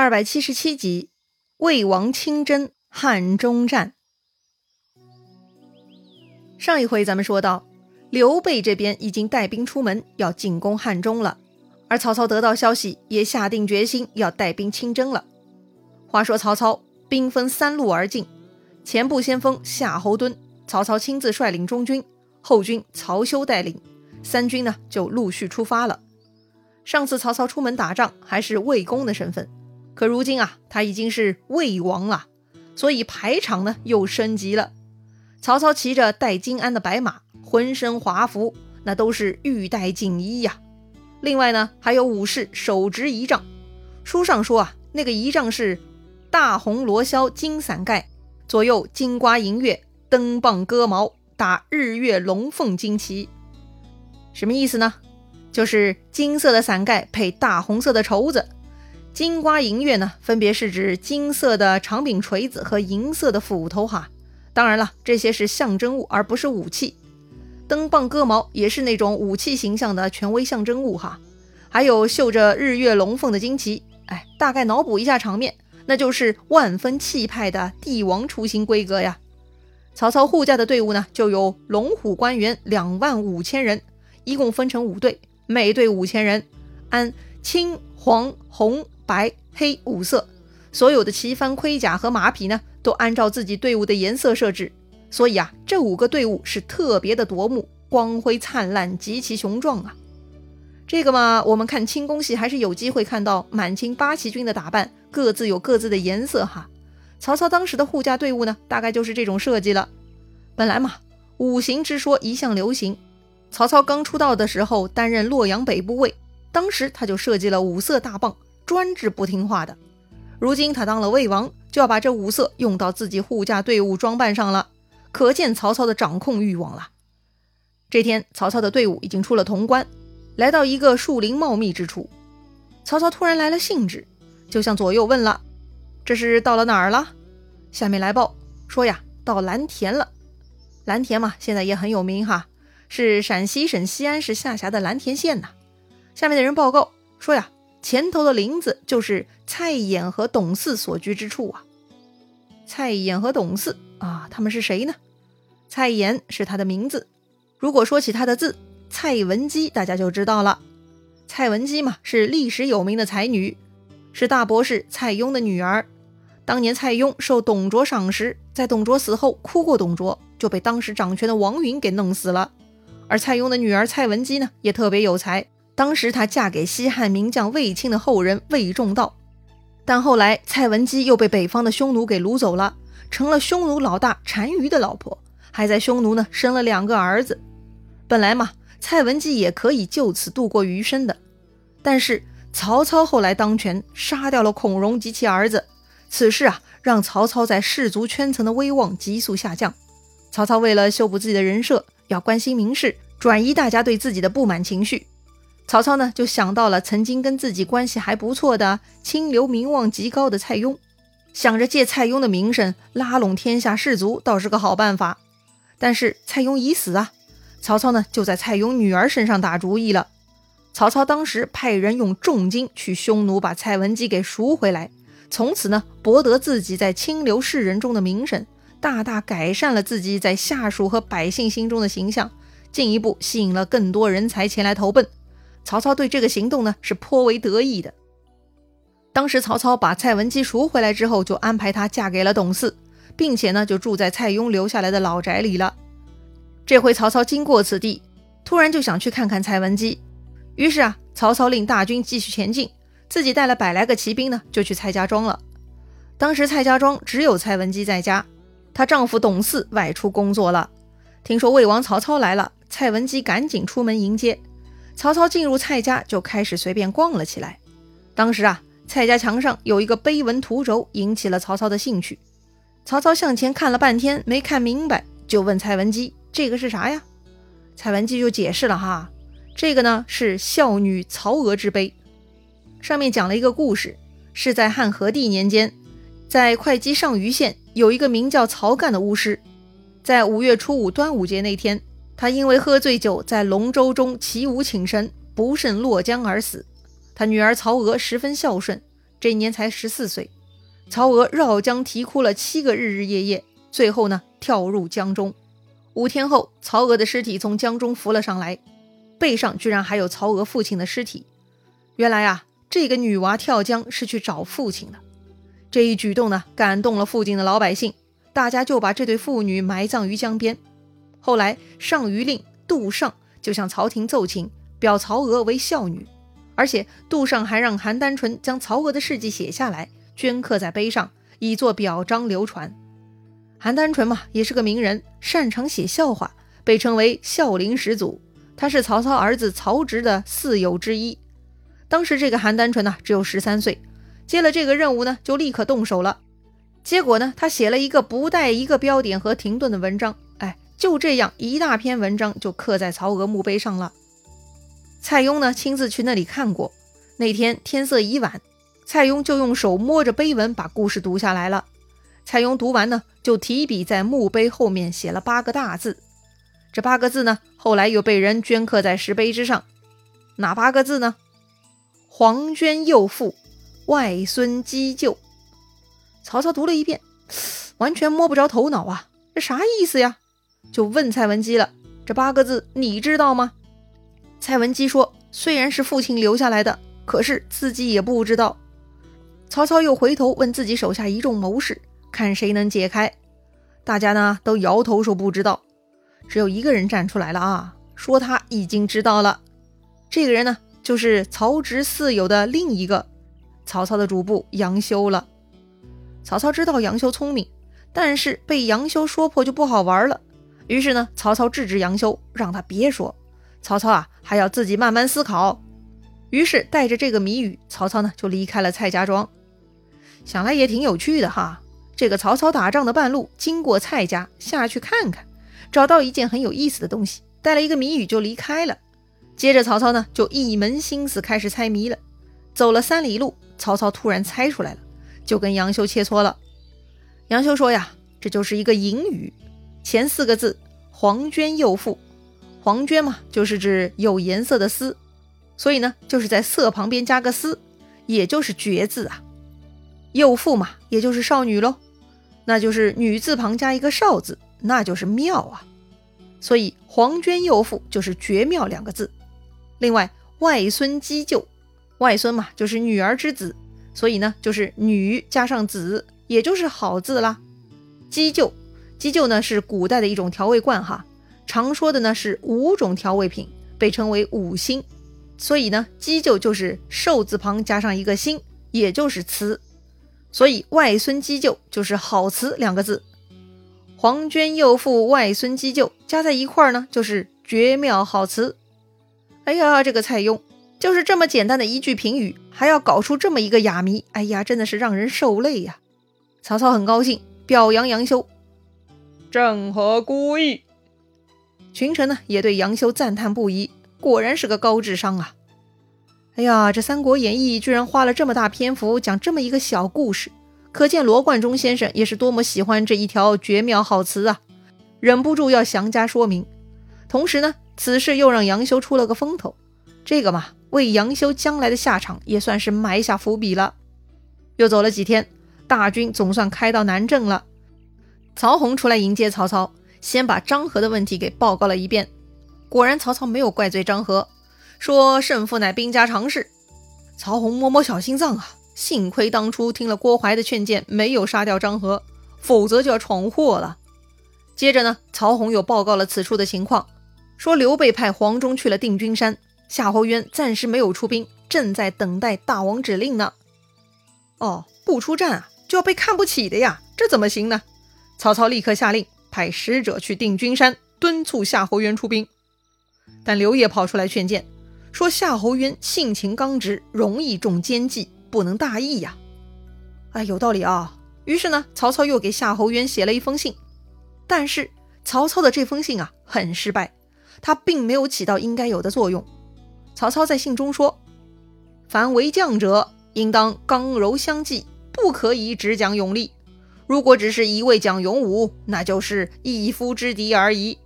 二百七十七集，魏王亲征汉中战。上一回咱们说到，刘备这边已经带兵出门要进攻汉中了，而曹操得到消息，也下定决心要带兵亲征了。话说曹操兵分三路而进，前部先锋夏侯惇，曹操亲自率领中军，后军曹休带领，三军呢就陆续出发了。上次曹操出门打仗还是魏公的身份。可如今啊，他已经是魏王了，所以排场呢又升级了。曹操骑着带金鞍的白马，浑身华服，那都是玉带锦衣呀。另外呢，还有武士手执仪仗。书上说啊，那个仪仗是大红罗绡金伞盖，左右金瓜银月，灯棒戈矛，打日月龙凤旌旗。什么意思呢？就是金色的伞盖配大红色的绸子。金瓜银月呢，分别是指金色的长柄锤子和银色的斧头哈。当然了，这些是象征物，而不是武器。灯棒戈矛也是那种武器形象的权威象征物哈。还有绣着日月龙凤的旌旗，哎，大概脑补一下场面，那就是万分气派的帝王出行规格呀。曹操护驾的队伍呢，就有龙虎官员两万五千人，一共分成五队，每队五千人，按青、黄、红。白、黑五色，所有的旗幡、盔甲和马匹呢，都按照自己队伍的颜色设置。所以啊，这五个队伍是特别的夺目，光辉灿烂，极其雄壮啊。这个嘛，我们看清宫戏还是有机会看到满清八旗军的打扮，各自有各自的颜色哈。曹操当时的护驾队伍呢，大概就是这种设计了。本来嘛，五行之说一向流行。曹操刚出道的时候，担任洛阳北部尉，当时他就设计了五色大棒。专治不听话的，如今他当了魏王，就要把这五色用到自己护驾队伍装扮上了，可见曹操的掌控欲望了。这天，曹操的队伍已经出了潼关，来到一个树林茂密之处。曹操突然来了兴致，就向左右问了：“这是到了哪儿了？”下面来报说呀，到蓝田了。蓝田嘛，现在也很有名哈，是陕西省西安市下辖的蓝田县呐。下面的人报告说呀。前头的林子就是蔡琰和董四所居之处啊。蔡琰和董四啊，他们是谁呢？蔡琰是他的名字。如果说起他的字，蔡文姬，大家就知道了。蔡文姬嘛，是历史有名的才女，是大博士蔡邕的女儿。当年蔡邕受董卓赏识，在董卓死后哭过董卓，就被当时掌权的王允给弄死了。而蔡邕的女儿蔡文姬呢，也特别有才。当时她嫁给西汉名将卫青的后人卫仲道，但后来蔡文姬又被北方的匈奴给掳走了，成了匈奴老大单于的老婆，还在匈奴呢生了两个儿子。本来嘛，蔡文姬也可以就此度过余生的，但是曹操后来当权，杀掉了孔融及其儿子，此事啊，让曹操在士族圈层的威望急速下降。曹操为了修补自己的人设，要关心民事，转移大家对自己的不满情绪。曹操呢，就想到了曾经跟自己关系还不错的清流名望极高的蔡邕，想着借蔡邕的名声拉拢天下士族，倒是个好办法。但是蔡邕已死啊，曹操呢就在蔡邕女儿身上打主意了。曹操当时派人用重金去匈奴把蔡文姬给赎回来，从此呢博得自己在清流士人中的名声，大大改善了自己在下属和百姓心中的形象，进一步吸引了更多人才前来投奔。曹操对这个行动呢是颇为得意的。当时曹操把蔡文姬赎回来之后，就安排她嫁给了董四，并且呢就住在蔡邕留下来的老宅里了。这回曹操经过此地，突然就想去看看蔡文姬，于是啊，曹操令大军继续前进，自己带了百来个骑兵呢，就去蔡家庄了。当时蔡家庄只有蔡文姬在家，她丈夫董四外出工作了。听说魏王曹操来了，蔡文姬赶紧出门迎接。曹操进入蔡家，就开始随便逛了起来。当时啊，蔡家墙上有一个碑文图轴，引起了曹操的兴趣。曹操向前看了半天，没看明白，就问蔡文姬：“这个是啥呀？”蔡文姬就解释了：“哈，这个呢是孝女曹娥之碑，上面讲了一个故事，是在汉和帝年间，在会稽上虞县有一个名叫曹干的巫师，在五月初五端午节那天。”他因为喝醉酒，在龙舟中起舞请神，不慎落江而死。他女儿曹娥十分孝顺，这一年才十四岁。曹娥绕江啼哭了七个日日夜夜，最后呢，跳入江中。五天后，曹娥的尸体从江中浮了上来，背上居然还有曹娥父亲的尸体。原来啊，这个女娃跳江是去找父亲的。这一举动呢，感动了附近的老百姓，大家就把这对父女埋葬于江边。后来，上谕令杜尚就向朝廷奏请，表曹娥为孝女，而且杜尚还让韩丹纯将曹娥的事迹写下来。镌刻在碑上，以作表彰流传。韩丹纯嘛，也是个名人，擅长写笑话，被称为孝陵始祖。他是曹操儿子曹植的四友之一。当时这个韩丹纯呢，只有十三岁，接了这个任务呢，就立刻动手了。结果呢，他写了一个不带一个标点和停顿的文章，就这样一大篇文章就刻在曹娥墓碑上了。蔡邕呢，亲自去那里看过。那天天色已晚。蔡邕就用手摸着碑文把故事读下来了。蔡邕读完呢，就提笔在墓碑后面写了八个大字。这八个字呢，后来又被人镌刻在石碑之上。哪八个字呢？黄娟幼妇，外孙姬舅。曹操读了一遍，完全摸不着头脑啊，这啥意思呀？就问蔡文姬了：“这八个字你知道吗？”蔡文姬说：“虽然是父亲留下来的，可是自己也不知道。”曹操又回头问自己手下一众谋士，看谁能解开。大家呢都摇头说不知道，只有一个人站出来了啊，说他已经知道了。这个人呢就是曹植四友的另一个曹操的主簿杨修了。曹操知道杨修聪明，但是被杨修说破就不好玩了。于是呢，曹操制止杨修，让他别说。曹操啊还要自己慢慢思考。于是带着这个谜语，曹操呢就离开了蔡家庄。想来也挺有趣的哈。这个曹操打仗的半路经过蔡家，下去看看，找到一件很有意思的东西，带了一个谜语就离开了。接着曹操呢就一门心思开始猜谜了。走了三里路，曹操突然猜出来了，就跟杨修切磋了。杨修说呀，这就是一个隐语，前四个字“黄绢幼妇”，黄绢嘛就是指有颜色的丝，所以呢就是在色旁边加个丝，也就是绝字啊。幼妇嘛，也就是少女喽，那就是女字旁加一个少字，那就是妙啊。所以黄娟幼妇就是绝妙两个字。另外外孙姬舅，外孙嘛就是女儿之子，所以呢就是女加上子，也就是好字啦。姬舅，鸡臼呢是古代的一种调味罐哈，常说的呢是五种调味品，被称为五星，所以呢鸡臼就是寿字旁加上一个星，也就是词。所以外孙鸡臼就是好词两个字，黄娟幼妇外孙鸡臼加在一块儿呢，就是绝妙好词。哎呀，这个蔡邕就是这么简单的一句评语，还要搞出这么一个哑谜，哎呀，真的是让人受累呀！曹操很高兴，表扬杨修，正合孤意。群臣呢也对杨修赞叹不已，果然是个高智商啊。哎呀，这《三国演义》居然花了这么大篇幅讲这么一个小故事，可见罗贯中先生也是多么喜欢这一条绝妙好词啊！忍不住要详加说明。同时呢，此事又让杨修出了个风头，这个嘛，为杨修将来的下场也算是埋下伏笔了。又走了几天，大军总算开到南郑了。曹洪出来迎接曹操，先把张合的问题给报告了一遍。果然，曹操没有怪罪张合。说胜负乃兵家常事，曹洪摸摸小心脏啊，幸亏当初听了郭淮的劝谏，没有杀掉张合，否则就要闯祸了。接着呢，曹洪又报告了此处的情况，说刘备派黄忠去了定军山，夏侯渊暂时没有出兵，正在等待大王指令呢。哦，不出战啊，就要被看不起的呀，这怎么行呢？曹操立刻下令，派使者去定军山，敦促夏侯渊出兵。但刘烨跑出来劝谏。说夏侯渊性情刚直，容易中奸计，不能大意呀。哎，有道理啊。于是呢，曹操又给夏侯渊写了一封信。但是曹操的这封信啊，很失败，他并没有起到应该有的作用。曹操在信中说：“凡为将者，应当刚柔相济，不可以只讲勇力。如果只是一味讲勇武，那就是一夫之敌而已。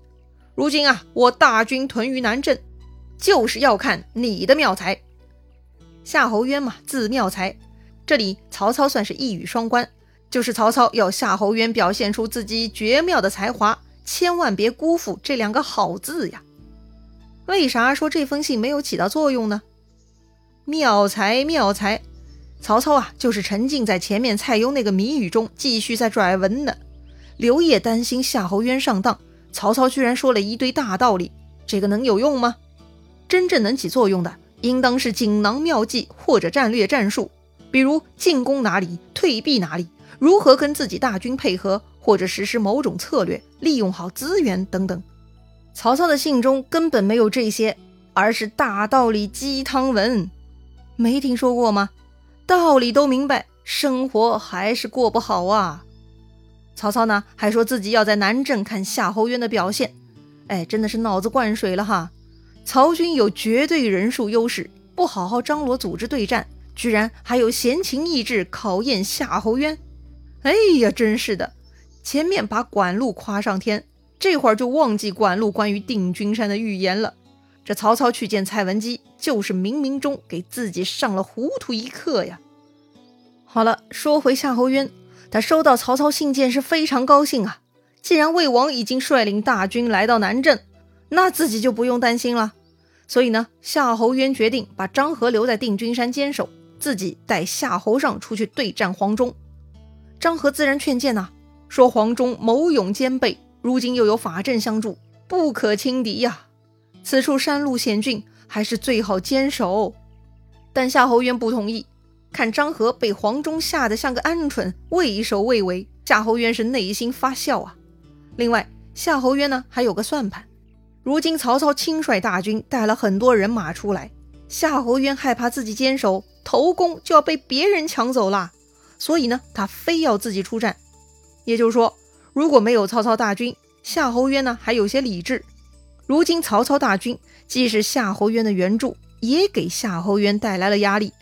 如今啊，我大军屯于南郑。”就是要看你的妙才。夏侯渊嘛，字妙才，这里曹操算是一语双关，就是曹操要夏侯渊表现出自己绝妙的才华，千万别辜负这两个好字呀。为啥说这封信没有起到作用呢？妙才妙才，曹操啊，就是沉浸在前面蔡邕那个谜语中，继续在拽文呢。刘烨担心夏侯渊上当，曹操居然说了一堆大道理，这个能有用吗？真正能起作用的，应当是锦囊妙计或者战略战术，比如进攻哪里，退避哪里，如何跟自己大军配合，或者实施某种策略，利用好资源等等。曹操的信中根本没有这些，而是大道理鸡汤文。没听说过吗？道理都明白，生活还是过不好啊！曹操呢，还说自己要在南郑看夏侯渊的表现。哎，真的是脑子灌水了哈！曹军有绝对人数优势，不好好张罗组织对战，居然还有闲情逸致考验夏侯渊。哎呀，真是的！前面把管路夸上天，这会儿就忘记管路关于定军山的预言了。这曹操去见蔡文姬，就是冥冥中给自己上了糊涂一课呀。好了，说回夏侯渊，他收到曹操信件是非常高兴啊。既然魏王已经率领大军来到南郑，那自己就不用担心了。所以呢，夏侯渊决定把张合留在定军山坚守，自己带夏侯尚出去对战黄忠。张合自然劝谏呐，说黄忠谋勇兼备，如今又有法阵相助，不可轻敌呀。此处山路险峻，还是最好坚守。但夏侯渊不同意。看张合被黄忠吓得像个鹌鹑，畏首畏尾，夏侯渊是内心发笑啊。另外，夏侯渊呢还有个算盘：如今曹操亲率大军带了很多人马出来，夏侯渊害怕自己坚守，头功就要被别人抢走了，所以呢，他非要自己出战。也就是说，如果没有曹操大军，夏侯渊呢还有些理智。如今曹操大军既是夏侯渊的援助，也给夏侯渊带来了压力。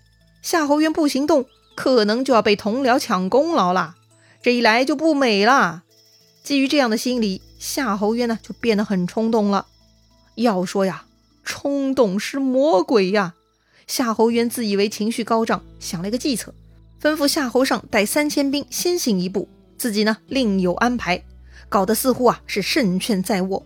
夏侯渊不行动，可能就要被同僚抢功劳了。这一来就不美了。基于这样的心理，夏侯渊呢就变得很冲动了。要说呀，冲动是魔鬼呀。夏侯渊自以为情绪高涨，想了一个计策，吩咐夏侯尚带三千兵先行一步，自己呢另有安排，搞得似乎啊是胜券在握。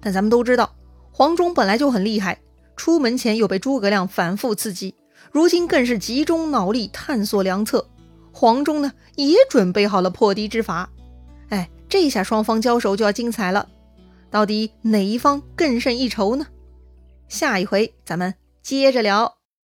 但咱们都知道，黄忠本来就很厉害，出门前又被诸葛亮反复刺激，如今更是集中脑力探索良策。黄忠呢也准备好了破敌之法。哎，这下双方交手就要精彩了，到底哪一方更胜一筹呢？下一回咱们接着聊。